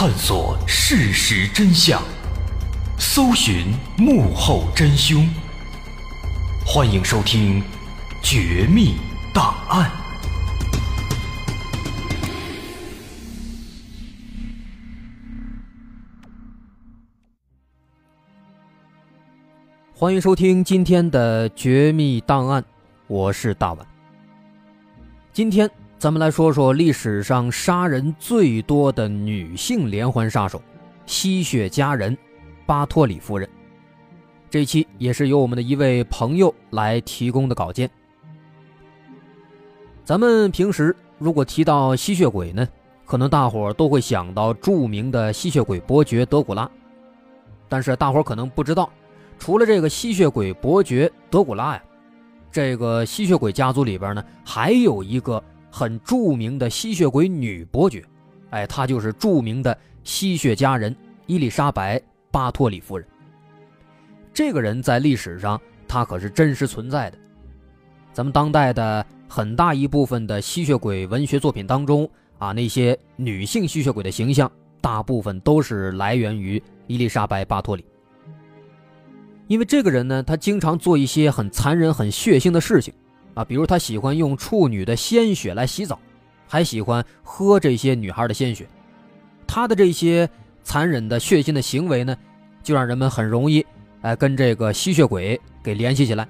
探索事实真相，搜寻幕后真凶。欢迎收听《绝密档案》，欢迎收听今天的《绝密档案》，我是大碗。今天咱们来说说历史上杀人最多的女性连环杀手——吸血佳人巴托里夫人。这期也是由我们的一位朋友来提供的稿件。咱们平时如果提到吸血鬼呢，可能大伙都会想到著名的吸血鬼伯爵德古拉，但是大伙可能不知道。除了这个吸血鬼伯爵德古拉呀，这个吸血鬼家族里边呢，还有一个很著名的吸血鬼女伯爵，哎，她就是著名的吸血佳人伊丽莎白·巴托里夫人。这个人在历史上，她可是真实存在的。咱们当代的很大一部分的吸血鬼文学作品当中啊，那些女性吸血鬼的形象，大部分都是来源于伊丽莎白·巴托里。因为这个人呢，他经常做一些很残忍、很血腥的事情，啊，比如他喜欢用处女的鲜血来洗澡，还喜欢喝这些女孩的鲜血。他的这些残忍的、血腥的行为呢，就让人们很容易，哎，跟这个吸血鬼给联系起来。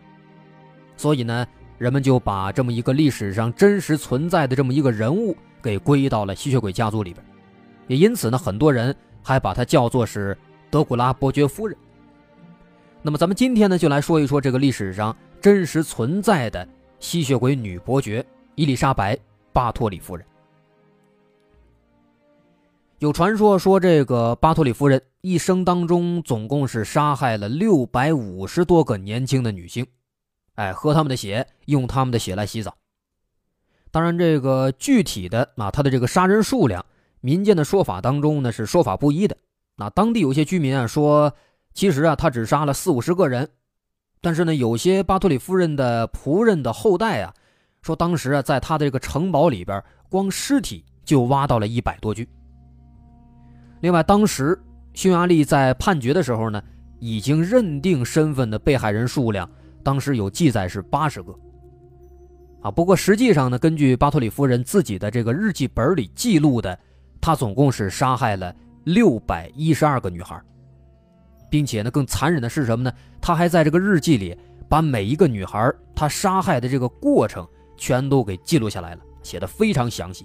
所以呢，人们就把这么一个历史上真实存在的这么一个人物给归到了吸血鬼家族里边，也因此呢，很多人还把他叫做是德古拉伯爵夫人。那么咱们今天呢，就来说一说这个历史上真实存在的吸血鬼女伯爵伊丽莎白·巴托里夫人。有传说说，这个巴托里夫人一生当中总共是杀害了六百五十多个年轻的女性，哎，喝他们的血，用他们的血来洗澡。当然，这个具体的啊，他的这个杀人数量，民间的说法当中呢是说法不一的。那当地有些居民啊说。其实啊，他只杀了四五十个人，但是呢，有些巴托里夫人的仆人的后代啊，说当时啊，在他的这个城堡里边，光尸体就挖到了一百多具。另外，当时匈牙利在判决的时候呢，已经认定身份的被害人数量，当时有记载是八十个。啊，不过实际上呢，根据巴托里夫人自己的这个日记本里记录的，他总共是杀害了六百一十二个女孩。并且呢，更残忍的是什么呢？他还在这个日记里把每一个女孩他杀害的这个过程全都给记录下来了，写的非常详细。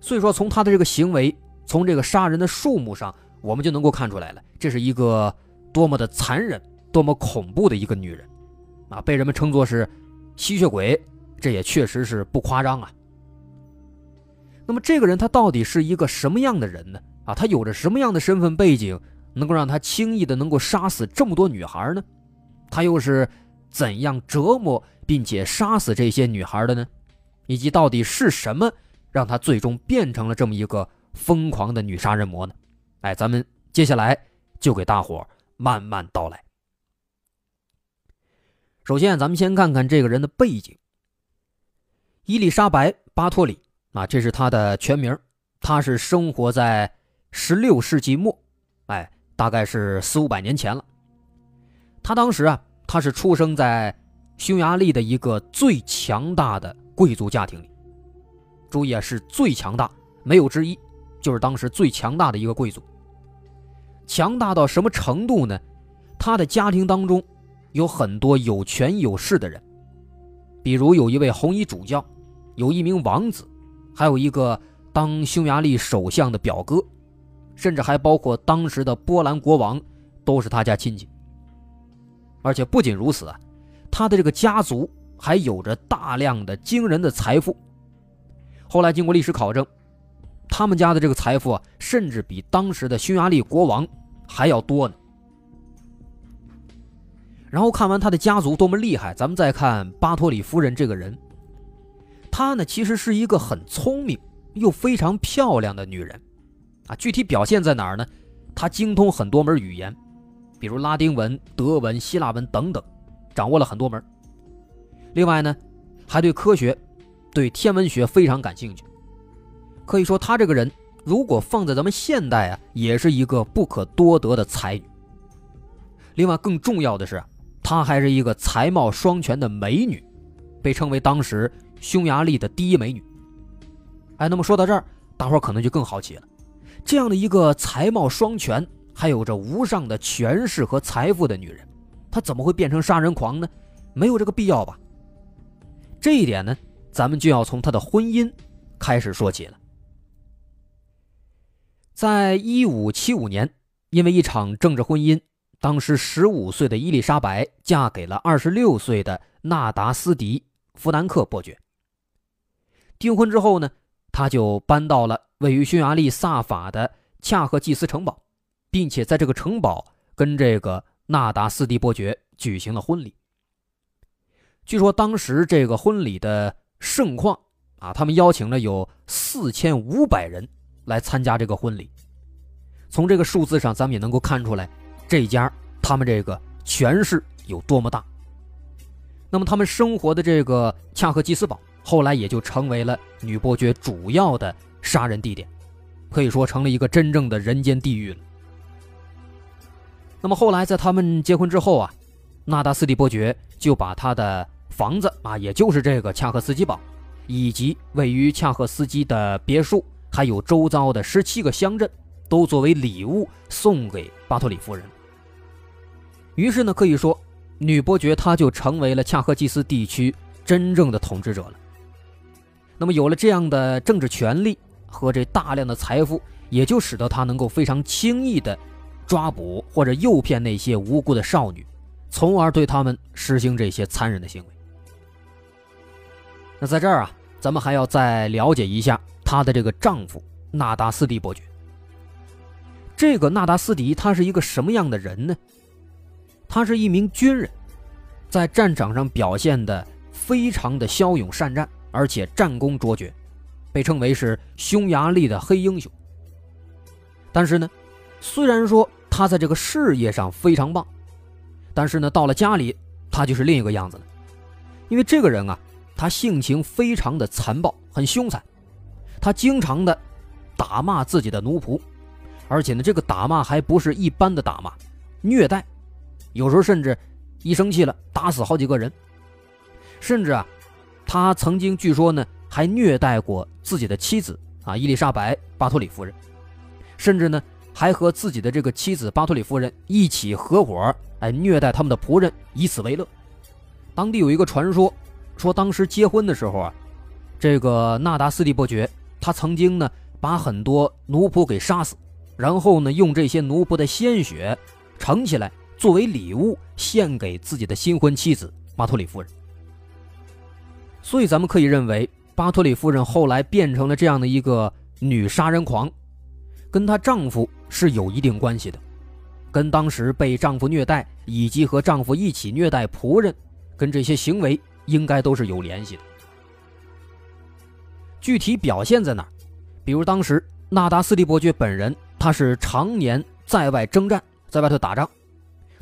所以说，从他的这个行为，从这个杀人的数目上，我们就能够看出来了，这是一个多么的残忍、多么恐怖的一个女人啊！被人们称作是吸血鬼，这也确实是不夸张啊。那么，这个人他到底是一个什么样的人呢？啊，他有着什么样的身份背景？能够让他轻易的能够杀死这么多女孩呢？他又是怎样折磨并且杀死这些女孩的呢？以及到底是什么让他最终变成了这么一个疯狂的女杀人魔呢？哎，咱们接下来就给大伙慢慢道来。首先，咱们先看看这个人的背景。伊丽莎白·巴托里啊，这是她的全名。她是生活在十六世纪末，哎。大概是四五百年前了。他当时啊，他是出生在匈牙利的一个最强大的贵族家庭里。注意啊，是最强大，没有之一，就是当时最强大的一个贵族。强大到什么程度呢？他的家庭当中有很多有权有势的人，比如有一位红衣主教，有一名王子，还有一个当匈牙利首相的表哥。甚至还包括当时的波兰国王，都是他家亲戚。而且不仅如此啊，他的这个家族还有着大量的惊人的财富。后来经过历史考证，他们家的这个财富啊，甚至比当时的匈牙利国王还要多呢。然后看完他的家族多么厉害，咱们再看巴托里夫人这个人，她呢其实是一个很聪明又非常漂亮的女人。啊，具体表现在哪儿呢？他精通很多门语言，比如拉丁文、德文、希腊文等等，掌握了很多门。另外呢，还对科学、对天文学非常感兴趣。可以说，他这个人如果放在咱们现代啊，也是一个不可多得的才女。另外，更重要的是，她还是一个才貌双全的美女，被称为当时匈牙利的第一美女。哎，那么说到这儿，大伙可能就更好奇了：这样的一个才貌双全，还有着无上的权势和财富的女人，她怎么会变成杀人狂呢？没有这个必要吧？这一点呢，咱们就要从她的婚姻开始说起了。在一五七五年，因为一场政治婚姻。当时十五岁的伊丽莎白嫁给了二十六岁的纳达斯迪·弗南克伯爵。订婚之后呢，他就搬到了位于匈牙利萨法的恰赫济斯城堡，并且在这个城堡跟这个纳达斯蒂伯爵举行了婚礼。据说当时这个婚礼的盛况啊，他们邀请了有四千五百人来参加这个婚礼。从这个数字上，咱们也能够看出来。这家他们这个权势有多么大？那么他们生活的这个恰赫基斯堡，后来也就成为了女伯爵主要的杀人地点，可以说成了一个真正的人间地狱了。那么后来在他们结婚之后啊，纳达斯蒂伯爵就把他的房子啊，也就是这个恰赫斯基堡，以及位于恰赫斯基的别墅，还有周遭的十七个乡镇。都作为礼物送给巴托里夫人。于是呢，可以说，女伯爵她就成为了恰赫基斯地区真正的统治者了。那么，有了这样的政治权力和这大量的财富，也就使得他能够非常轻易的抓捕或者诱骗那些无辜的少女，从而对他们实行这些残忍的行为。那在这儿啊，咱们还要再了解一下她的这个丈夫纳达斯蒂伯爵。这个纳达斯迪他是一个什么样的人呢？他是一名军人，在战场上表现的非常的骁勇善战，而且战功卓绝，被称为是匈牙利的黑英雄。但是呢，虽然说他在这个事业上非常棒，但是呢，到了家里他就是另一个样子了。因为这个人啊，他性情非常的残暴，很凶残，他经常的打骂自己的奴仆。而且呢，这个打骂还不是一般的打骂，虐待，有时候甚至一生气了打死好几个人，甚至啊，他曾经据说呢还虐待过自己的妻子啊伊丽莎白·巴托里夫人，甚至呢还和自己的这个妻子巴托里夫人一起合伙哎虐待他们的仆人，以此为乐。当地有一个传说，说当时结婚的时候啊，这个纳达斯蒂伯爵他曾经呢把很多奴仆给杀死。然后呢，用这些奴仆的鲜血盛起来，作为礼物献给自己的新婚妻子巴托里夫人。所以，咱们可以认为，巴托里夫人后来变成了这样的一个女杀人狂，跟她丈夫是有一定关系的，跟当时被丈夫虐待以及和丈夫一起虐待仆人，跟这些行为应该都是有联系的。具体表现在哪儿？比如当时纳达斯蒂伯爵本人。他是常年在外征战，在外头打仗。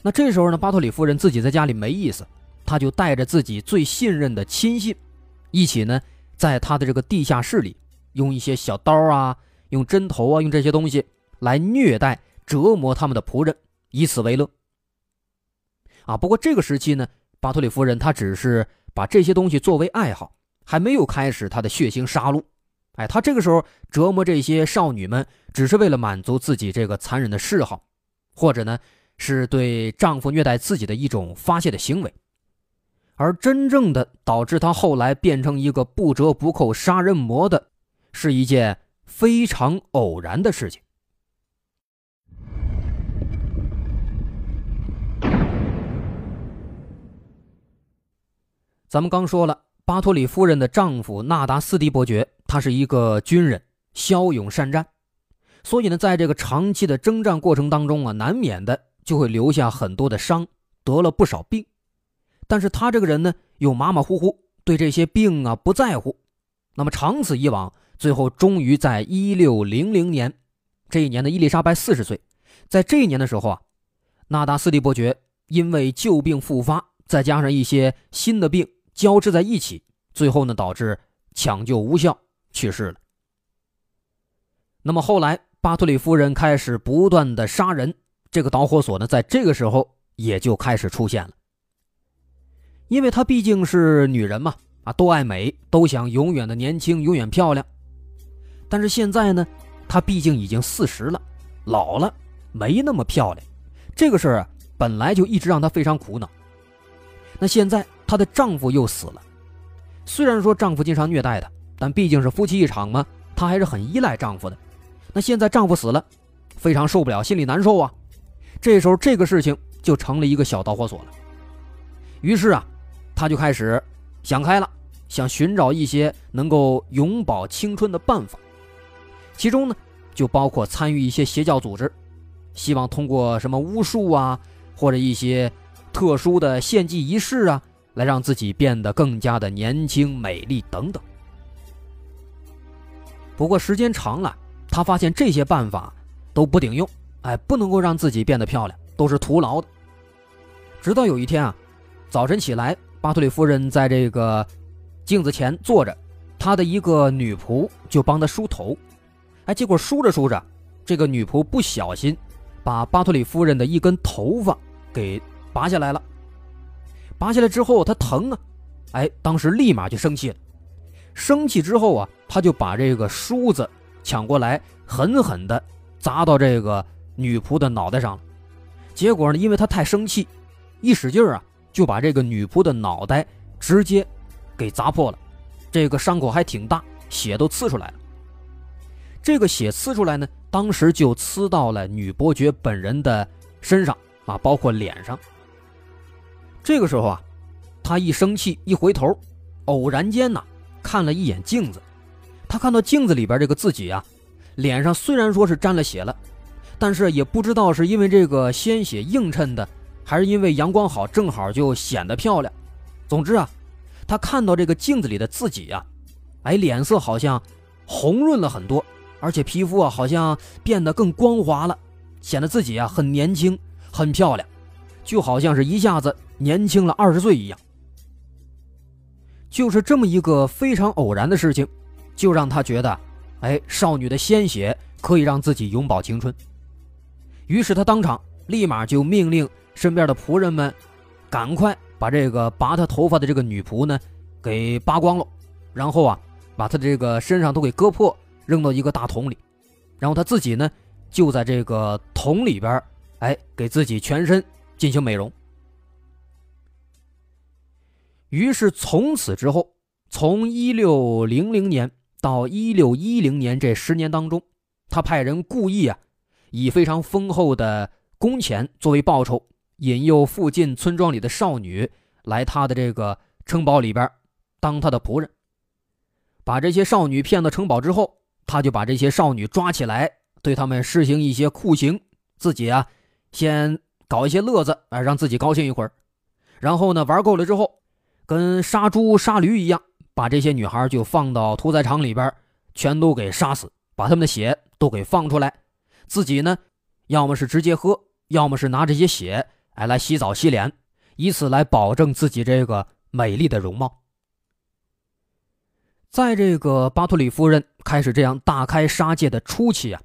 那这时候呢，巴托里夫人自己在家里没意思，他就带着自己最信任的亲信，一起呢，在他的这个地下室里，用一些小刀啊，用针头啊，用这些东西来虐待、折磨他们的仆人，以此为乐。啊，不过这个时期呢，巴托里夫人她只是把这些东西作为爱好，还没有开始她的血腥杀戮。哎，她这个时候折磨这些少女们，只是为了满足自己这个残忍的嗜好，或者呢，是对丈夫虐待自己的一种发泄的行为。而真正的导致他后来变成一个不折不扣杀人魔的，是一件非常偶然的事情。咱们刚说了，巴托里夫人的丈夫纳达斯蒂伯爵。他是一个军人，骁勇善战，所以呢，在这个长期的征战过程当中啊，难免的就会留下很多的伤，得了不少病。但是他这个人呢，又马马虎虎，对这些病啊不在乎。那么长此以往，最后终于在一六零零年这一年的伊丽莎白四十岁，在这一年的时候啊，纳达斯蒂伯爵因为旧病复发，再加上一些新的病交织在一起，最后呢，导致抢救无效。去世了。那么后来，巴托里夫人开始不断的杀人，这个导火索呢，在这个时候也就开始出现了。因为她毕竟是女人嘛，啊，都爱美，都想永远的年轻，永远漂亮。但是现在呢，她毕竟已经四十了，老了，没那么漂亮。这个事儿啊，本来就一直让她非常苦恼。那现在她的丈夫又死了，虽然说丈夫经常虐待她，但毕竟是夫妻一场嘛，她还是很依赖丈夫的。那现在丈夫死了，非常受不了，心里难受啊。这时候这个事情就成了一个小导火索了。于是啊。他就开始想开了，想寻找一些能够永葆青春的办法，其中呢就包括参与一些邪教组织，希望通过什么巫术啊，或者一些特殊的献祭仪式啊，来让自己变得更加的年轻美丽等等。不过时间长了，他发现这些办法都不顶用，哎，不能够让自己变得漂亮，都是徒劳的。直到有一天啊，早晨起来。巴托里夫人在这个镜子前坐着，她的一个女仆就帮她梳头，哎，结果梳着梳着，这个女仆不小心把巴托里夫人的一根头发给拔下来了。拔下来之后，她疼啊，哎，当时立马就生气了。生气之后啊，他就把这个梳子抢过来，狠狠地砸到这个女仆的脑袋上了。结果呢，因为他太生气，一使劲儿啊。就把这个女仆的脑袋直接给砸破了，这个伤口还挺大，血都呲出来了。这个血呲出来呢，当时就呲到了女伯爵本人的身上啊，包括脸上。这个时候啊，他一生气一回头，偶然间呢看了一眼镜子，他看到镜子里边这个自己啊，脸上虽然说是沾了血了，但是也不知道是因为这个鲜血映衬的。还是因为阳光好，正好就显得漂亮。总之啊，他看到这个镜子里的自己呀，哎，脸色好像红润了很多，而且皮肤啊好像变得更光滑了，显得自己啊很年轻、很漂亮，就好像是一下子年轻了二十岁一样。就是这么一个非常偶然的事情，就让他觉得，哎，少女的鲜血可以让自己永葆青春。于是他当场立马就命令。身边的仆人们，赶快把这个拔他头发的这个女仆呢，给扒光了，然后啊，把他这个身上都给割破，扔到一个大桶里，然后他自己呢，就在这个桶里边，哎，给自己全身进行美容。于是从此之后，从一六零零年到一六一零年这十年当中，他派人故意啊，以非常丰厚的工钱作为报酬。引诱附近村庄里的少女来他的这个城堡里边当他的仆人，把这些少女骗到城堡之后，他就把这些少女抓起来，对他们施行一些酷刑，自己啊先搞一些乐子啊，让自己高兴一会儿，然后呢玩够了之后，跟杀猪杀驴一样，把这些女孩就放到屠宰场里边，全都给杀死，把他们的血都给放出来，自己呢要么是直接喝，要么是拿这些血。哎，来洗澡洗脸，以此来保证自己这个美丽的容貌。在这个巴托里夫人开始这样大开杀戒的初期啊，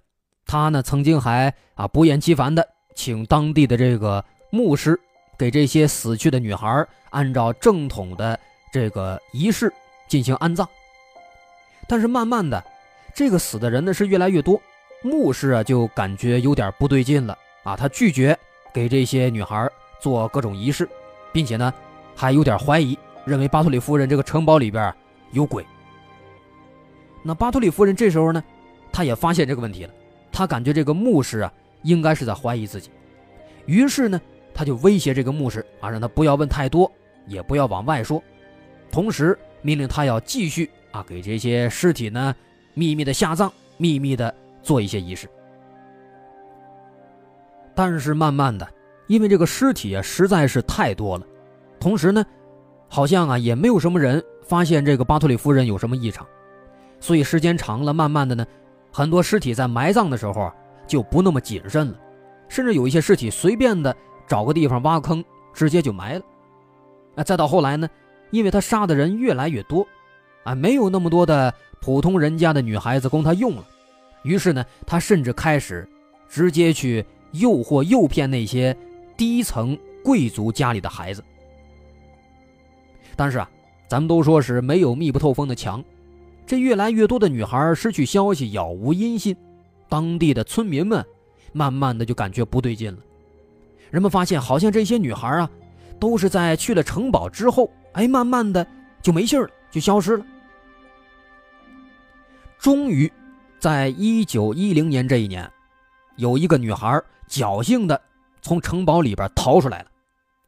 她呢曾经还啊不厌其烦的请当地的这个牧师给这些死去的女孩按照正统的这个仪式进行安葬。但是慢慢的，这个死的人呢是越来越多，牧师啊就感觉有点不对劲了啊，他拒绝。给这些女孩做各种仪式，并且呢，还有点怀疑，认为巴托里夫人这个城堡里边有鬼。那巴托里夫人这时候呢，她也发现这个问题了，她感觉这个牧师啊，应该是在怀疑自己，于是呢，她就威胁这个牧师啊，让他不要问太多，也不要往外说，同时命令他要继续啊，给这些尸体呢，秘密的下葬，秘密的做一些仪式。但是慢慢的，因为这个尸体啊实在是太多了，同时呢，好像啊也没有什么人发现这个巴托里夫人有什么异常，所以时间长了，慢慢的呢，很多尸体在埋葬的时候啊就不那么谨慎了，甚至有一些尸体随便的找个地方挖坑直接就埋了。啊，再到后来呢，因为他杀的人越来越多，啊，没有那么多的普通人家的女孩子供他用了，于是呢，他甚至开始直接去诱惑、诱骗那些低层贵族家里的孩子。但是啊，咱们都说是没有密不透风的墙，这越来越多的女孩失去消息，杳无音信，当地的村民们慢慢的就感觉不对劲了。人们发现，好像这些女孩啊，都是在去了城堡之后，哎，慢慢的就没信了，就消失了。终于，在一九一零年这一年，有一个女孩侥幸的从城堡里边逃出来了。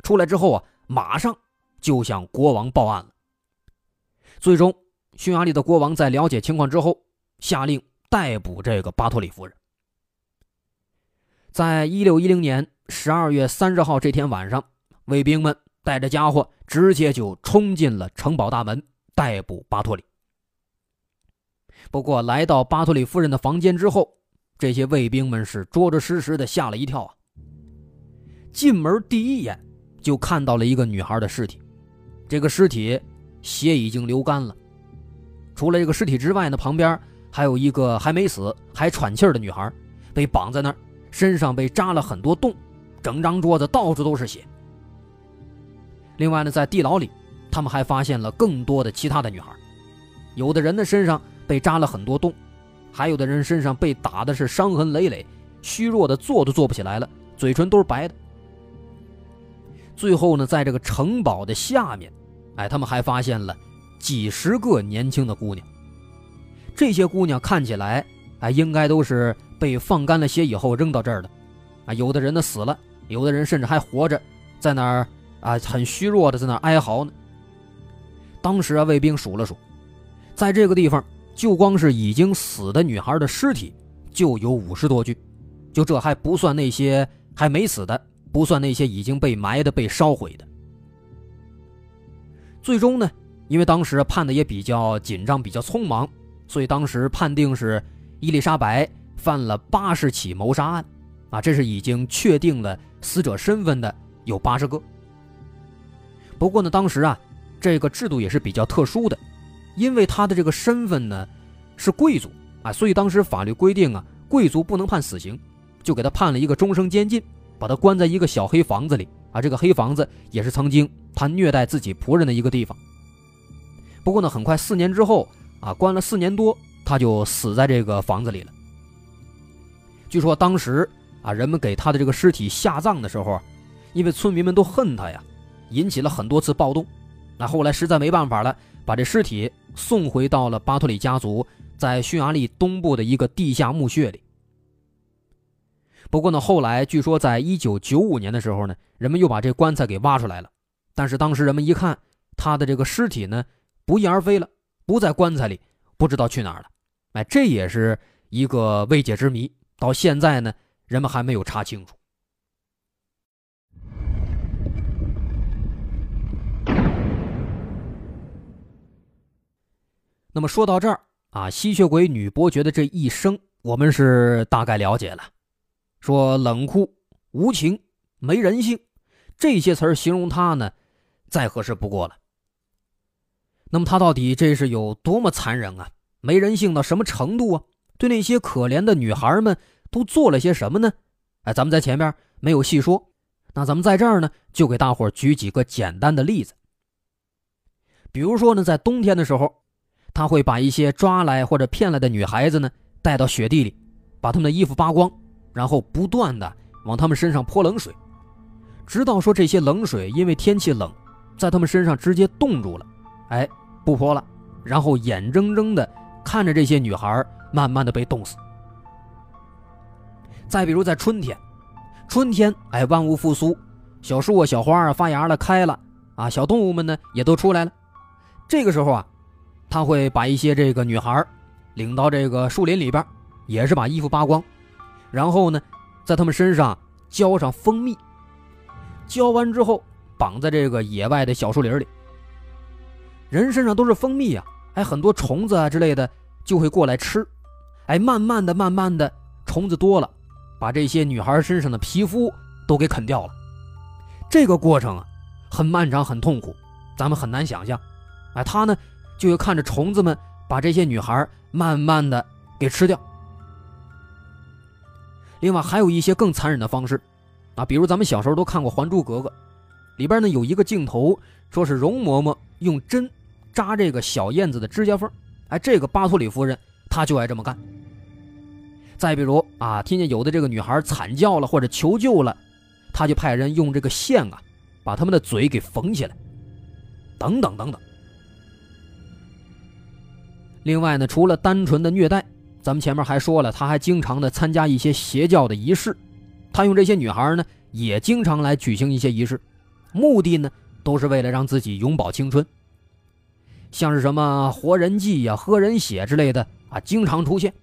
出来之后啊，马上就向国王报案了。最终，匈牙利的国王在了解情况之后，下令逮捕这个巴托里夫人。在一六一零年十二月三十号这天晚上，卫兵们带着家伙直接就冲进了城堡大门，逮捕巴托里。不过，来到巴托里夫人的房间之后，这些卫兵们是着着实实的吓了一跳啊！进门第一眼就看到了一个女孩的尸体，这个尸体血已经流干了。除了这个尸体之外呢，旁边还有一个还没死还喘气的女孩，被绑在那儿，身上被扎了很多洞，整张桌子到处都是血。另外呢，在地牢里，他们还发现了更多的其他的女孩，有的人的身上。被扎了很多洞，还有的人身上被打的是伤痕累累，虚弱的坐都坐不起来了，嘴唇都是白的。最后呢，在这个城堡的下面，哎，他们还发现了几十个年轻的姑娘。这些姑娘看起来，哎，应该都是被放干了血以后扔到这儿的，啊，有的人呢死了，有的人甚至还活着，在那儿啊，很虚弱的在那儿哀嚎呢。当时啊，卫兵数了数，在这个地方。就光是已经死的女孩的尸体，就有五十多具，就这还不算那些还没死的，不算那些已经被埋的、被烧毁的。最终呢，因为当时判的也比较紧张、比较匆忙，所以当时判定是伊丽莎白犯了八十起谋杀案，啊，这是已经确定了死者身份的有八十个。不过呢，当时啊，这个制度也是比较特殊的。因为他的这个身份呢，是贵族啊，所以当时法律规定啊，贵族不能判死刑，就给他判了一个终生监禁，把他关在一个小黑房子里啊。这个黑房子也是曾经他虐待自己仆人的一个地方。不过呢，很快四年之后啊，关了四年多，他就死在这个房子里了。据说当时啊，人们给他的这个尸体下葬的时候，因为村民们都恨他呀，引起了很多次暴动。那后来实在没办法了，把这尸体。送回到了巴托里家族在匈牙利东部的一个地下墓穴里。不过呢，后来据说在一九九五年的时候呢，人们又把这棺材给挖出来了。但是当时人们一看，他的这个尸体呢不翼而飞了，不在棺材里，不知道去哪儿了。哎，这也是一个未解之谜，到现在呢，人们还没有查清楚。那么说到这儿啊，吸血鬼女伯爵的这一生，我们是大概了解了。说冷酷无情、没人性，这些词儿形容她呢，再合适不过了。那么她到底这是有多么残忍啊？没人性到什么程度啊？对那些可怜的女孩们都做了些什么呢？哎，咱们在前面没有细说，那咱们在这儿呢，就给大伙举几个简单的例子。比如说呢，在冬天的时候。他会把一些抓来或者骗来的女孩子呢带到雪地里，把她们的衣服扒光，然后不断的往她们身上泼冷水，直到说这些冷水因为天气冷，在她们身上直接冻住了，哎，不泼了，然后眼睁睁的看着这些女孩慢慢的被冻死。再比如在春天，春天哎万物复苏，小树啊小花啊发芽了开了啊，小动物们呢也都出来了，这个时候啊。他会把一些这个女孩领到这个树林里边，也是把衣服扒光，然后呢，在他们身上浇上蜂蜜，浇完之后绑在这个野外的小树林里。人身上都是蜂蜜啊，哎，很多虫子啊之类的就会过来吃，哎，慢慢的、慢慢的，虫子多了，把这些女孩身上的皮肤都给啃掉了。这个过程啊，很漫长、很痛苦，咱们很难想象。哎，他呢？就会看着虫子们把这些女孩慢慢的给吃掉，另外还有一些更残忍的方式，啊，比如咱们小时候都看过《还珠格格》，里边呢有一个镜头，说是容嬷嬷用针扎这个小燕子的指甲缝，哎，这个巴托里夫人她就爱这么干。再比如啊，听见有的这个女孩惨叫了或者求救了，她就派人用这个线啊，把他们的嘴给缝起来，等等等等。另外呢，除了单纯的虐待。咱们前面还说了，他还经常的参加一些邪教的仪式，他用这些女孩呢，也经常来举行一些仪式，目的呢，都是为了让自己永葆青春。像是什么活人祭呀、喝人血之类的啊，经常出现。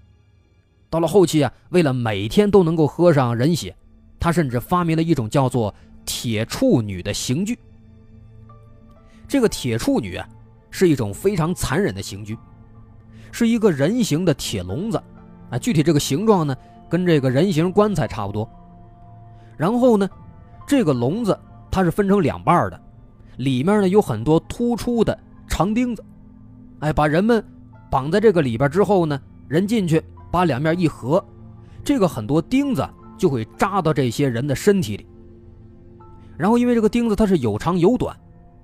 到了后期啊，为了每天都能够喝上人血，他甚至发明了一种叫做“铁处女”的刑具。这个铁处女啊，是一种非常残忍的刑具。是一个人形的铁笼子，啊，具体这个形状呢，跟这个人形棺材差不多。然后呢，这个笼子它是分成两半的，里面呢有很多突出的长钉子，哎，把人们绑在这个里边之后呢，人进去把两面一合，这个很多钉子就会扎到这些人的身体里。然后因为这个钉子它是有长有短，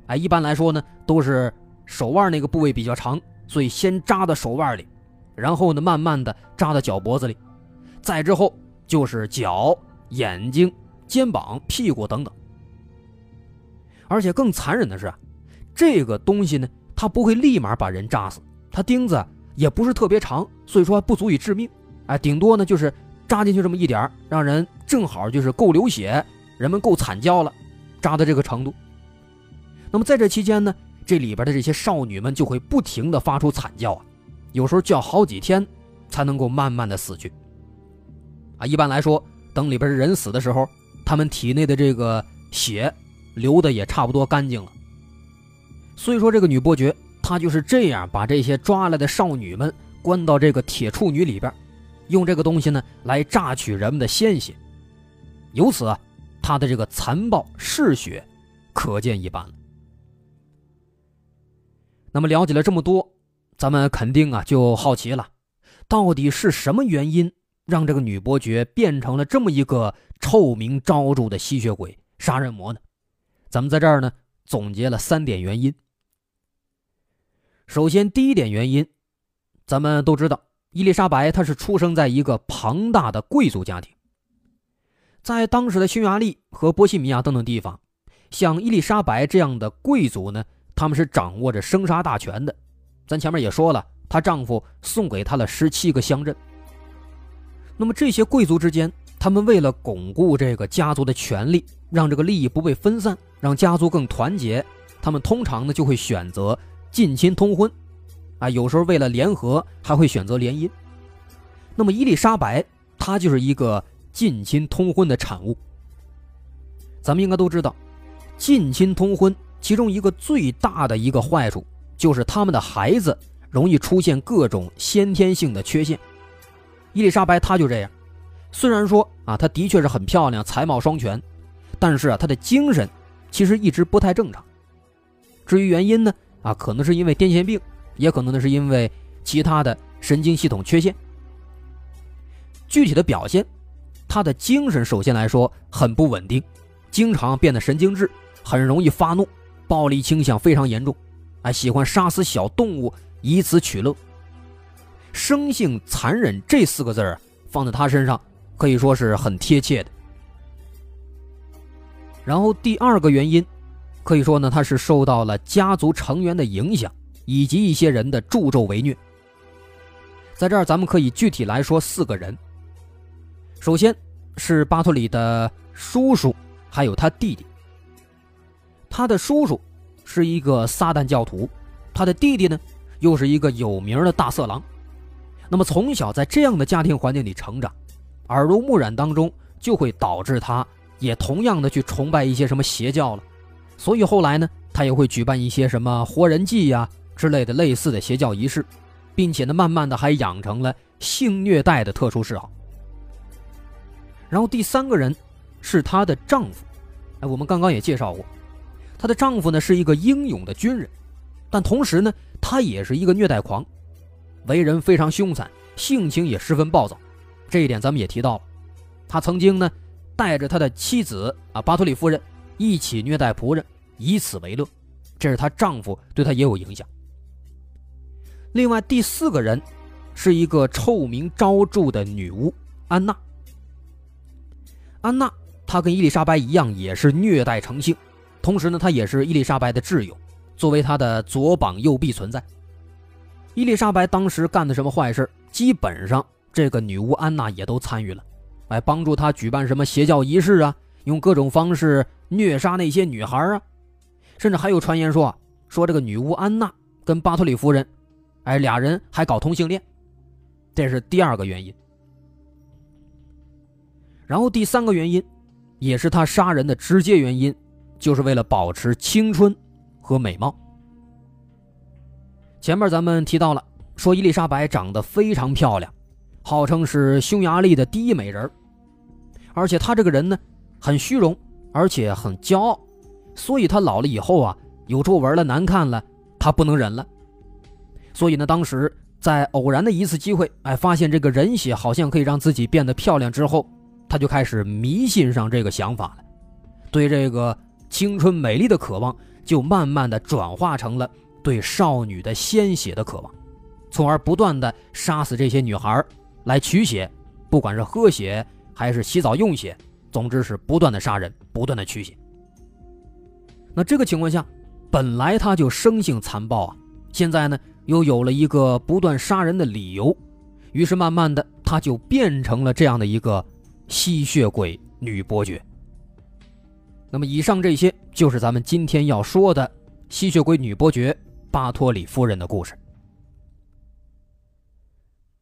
哎，一般来说呢都是手腕那个部位比较长。所以先扎到手腕里，然后呢，慢慢的扎到脚脖子里，再之后就是脚、眼睛、肩膀、屁股等等。而且更残忍的是，这个东西呢，它不会立马把人扎死，它钉子也不是特别长，所以说不足以致命。哎，顶多呢就是扎进去这么一点让人正好就是够流血，人们够惨叫了，扎到这个程度。那么在这期间呢？这里边的这些少女们就会不停的发出惨叫啊，有时候叫好几天，才能够慢慢的死去。啊，一般来说，等里边人死的时候，他们体内的这个血流的也差不多干净了。所以说，这个女伯爵她就是这样把这些抓来的少女们关到这个铁处女里边，用这个东西呢来榨取人们的鲜血，由此啊，她的这个残暴嗜血，可见一斑了。那么了解了这么多，咱们肯定啊就好奇了，到底是什么原因让这个女伯爵变成了这么一个臭名昭著的吸血鬼杀人魔呢？咱们在这儿呢总结了三点原因。首先，第一点原因，咱们都知道，伊丽莎白她是出生在一个庞大的贵族家庭，在当时的匈牙利和波西米亚等等地方，像伊丽莎白这样的贵族呢。他们是掌握着生杀大权的，咱前面也说了，她丈夫送给她了十七个乡镇。那么这些贵族之间，他们为了巩固这个家族的权力，让这个利益不被分散，让家族更团结，他们通常呢就会选择近亲通婚，啊，有时候为了联合还会选择联姻。那么伊丽莎白她就是一个近亲通婚的产物。咱们应该都知道，近亲通婚。其中一个最大的一个坏处，就是他们的孩子容易出现各种先天性的缺陷。伊丽莎白她就这样，虽然说啊，她的确是很漂亮，才貌双全，但是啊，她的精神其实一直不太正常。至于原因呢，啊，可能是因为癫痫病，也可能呢是因为其他的神经系统缺陷。具体的表现，她的精神首先来说很不稳定，经常变得神经质，很容易发怒。暴力倾向非常严重，还喜欢杀死小动物以此取乐。生性残忍这四个字儿放在他身上可以说是很贴切的。然后第二个原因，可以说呢，他是受到了家族成员的影响，以及一些人的助纣为虐。在这儿，咱们可以具体来说四个人。首先是巴托里的叔叔，还有他弟弟。他的叔叔是一个撒旦教徒，他的弟弟呢又是一个有名的大色狼。那么从小在这样的家庭环境里成长，耳濡目染当中就会导致他也同样的去崇拜一些什么邪教了。所以后来呢，他也会举办一些什么活人祭呀之类的类似的邪教仪式，并且呢，慢慢的还养成了性虐待的特殊嗜好。然后第三个人是她的丈夫，哎，我们刚刚也介绍过。她的丈夫呢是一个英勇的军人，但同时呢，他也是一个虐待狂，为人非常凶残，性情也十分暴躁。这一点咱们也提到了。他曾经呢带着他的妻子啊巴托里夫人一起虐待仆人，以此为乐。这是她丈夫对她也有影响。另外第四个人是一个臭名昭著的女巫安娜。安娜她跟伊丽莎白一样，也是虐待成性，同时呢，他也是伊丽莎白的挚友，作为他的左膀右臂存在。伊丽莎白当时干的什么坏事，基本上这个女巫安娜也都参与了，来帮助她举办什么邪教仪式啊，用各种方式虐杀那些女孩啊，甚至还有传言说，说这个女巫安娜跟巴托里夫人。哎，俩人还搞同性恋，这是第二个原因。然后第三个原因，也是他杀人的直接原因，就是为了保持青春和美貌。前面咱们提到了，说伊丽莎白长得非常漂亮，号称是匈牙利的第一美人而且她这个人呢，很虚荣，而且很骄傲，所以她老了以后啊，有皱纹了、难看了，她不能忍了。所以呢，当时在偶然的一次机会，哎，发现这个人血好像可以让自己变得漂亮之后，她就开始迷信上这个想法了，对这个青春美丽的渴望就慢慢的转化成了对少女的鲜血的渴望，从而不断的杀死这些女孩来取血，不管是喝血还是洗澡用血，总之是不断的杀人，不断的取血。那这个情况下，本来他就生性残暴啊，现在呢？又有了一个不断杀人的理由，于是慢慢的，她就变成了这样的一个吸血鬼女伯爵。那么，以上这些就是咱们今天要说的吸血鬼女伯爵巴托里夫人的故事。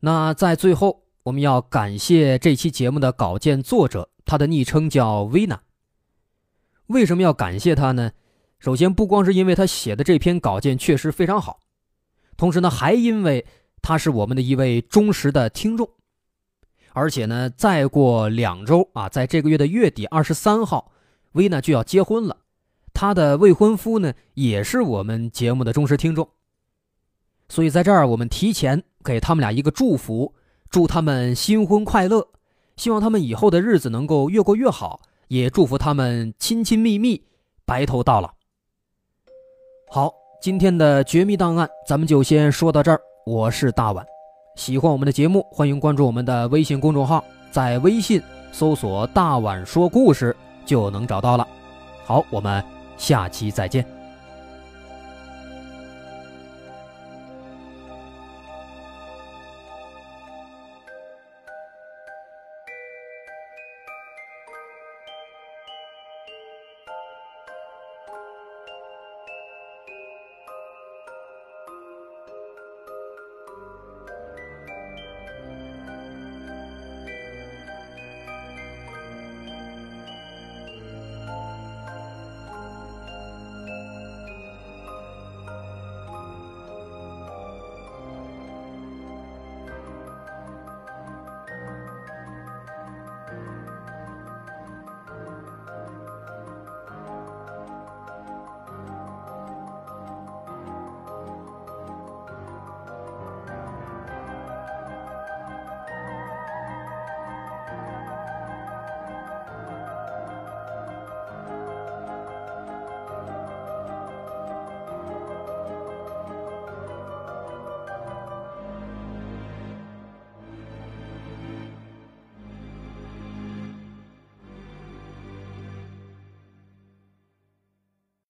那在最后，我们要感谢这期节目的稿件作者，他的昵称叫维娜。为什么要感谢他呢？首先，不光是因为他写的这篇稿件确实非常好。同时呢，还因为他是我们的一位忠实的听众，而且呢，再过两周啊，在这个月的月底二十三号，薇娜就要结婚了。她的未婚夫呢，也是我们节目的忠实听众。所以在这儿，我们提前给他们俩一个祝福，祝他们新婚快乐，希望他们以后的日子能够越过越好，也祝福他们亲亲密密，白头到老。好。今天的绝密档案，咱们就先说到这儿。我是大碗，喜欢我们的节目，欢迎关注我们的微信公众号，在微信搜索“大碗说故事”就能找到了。好，我们下期再见。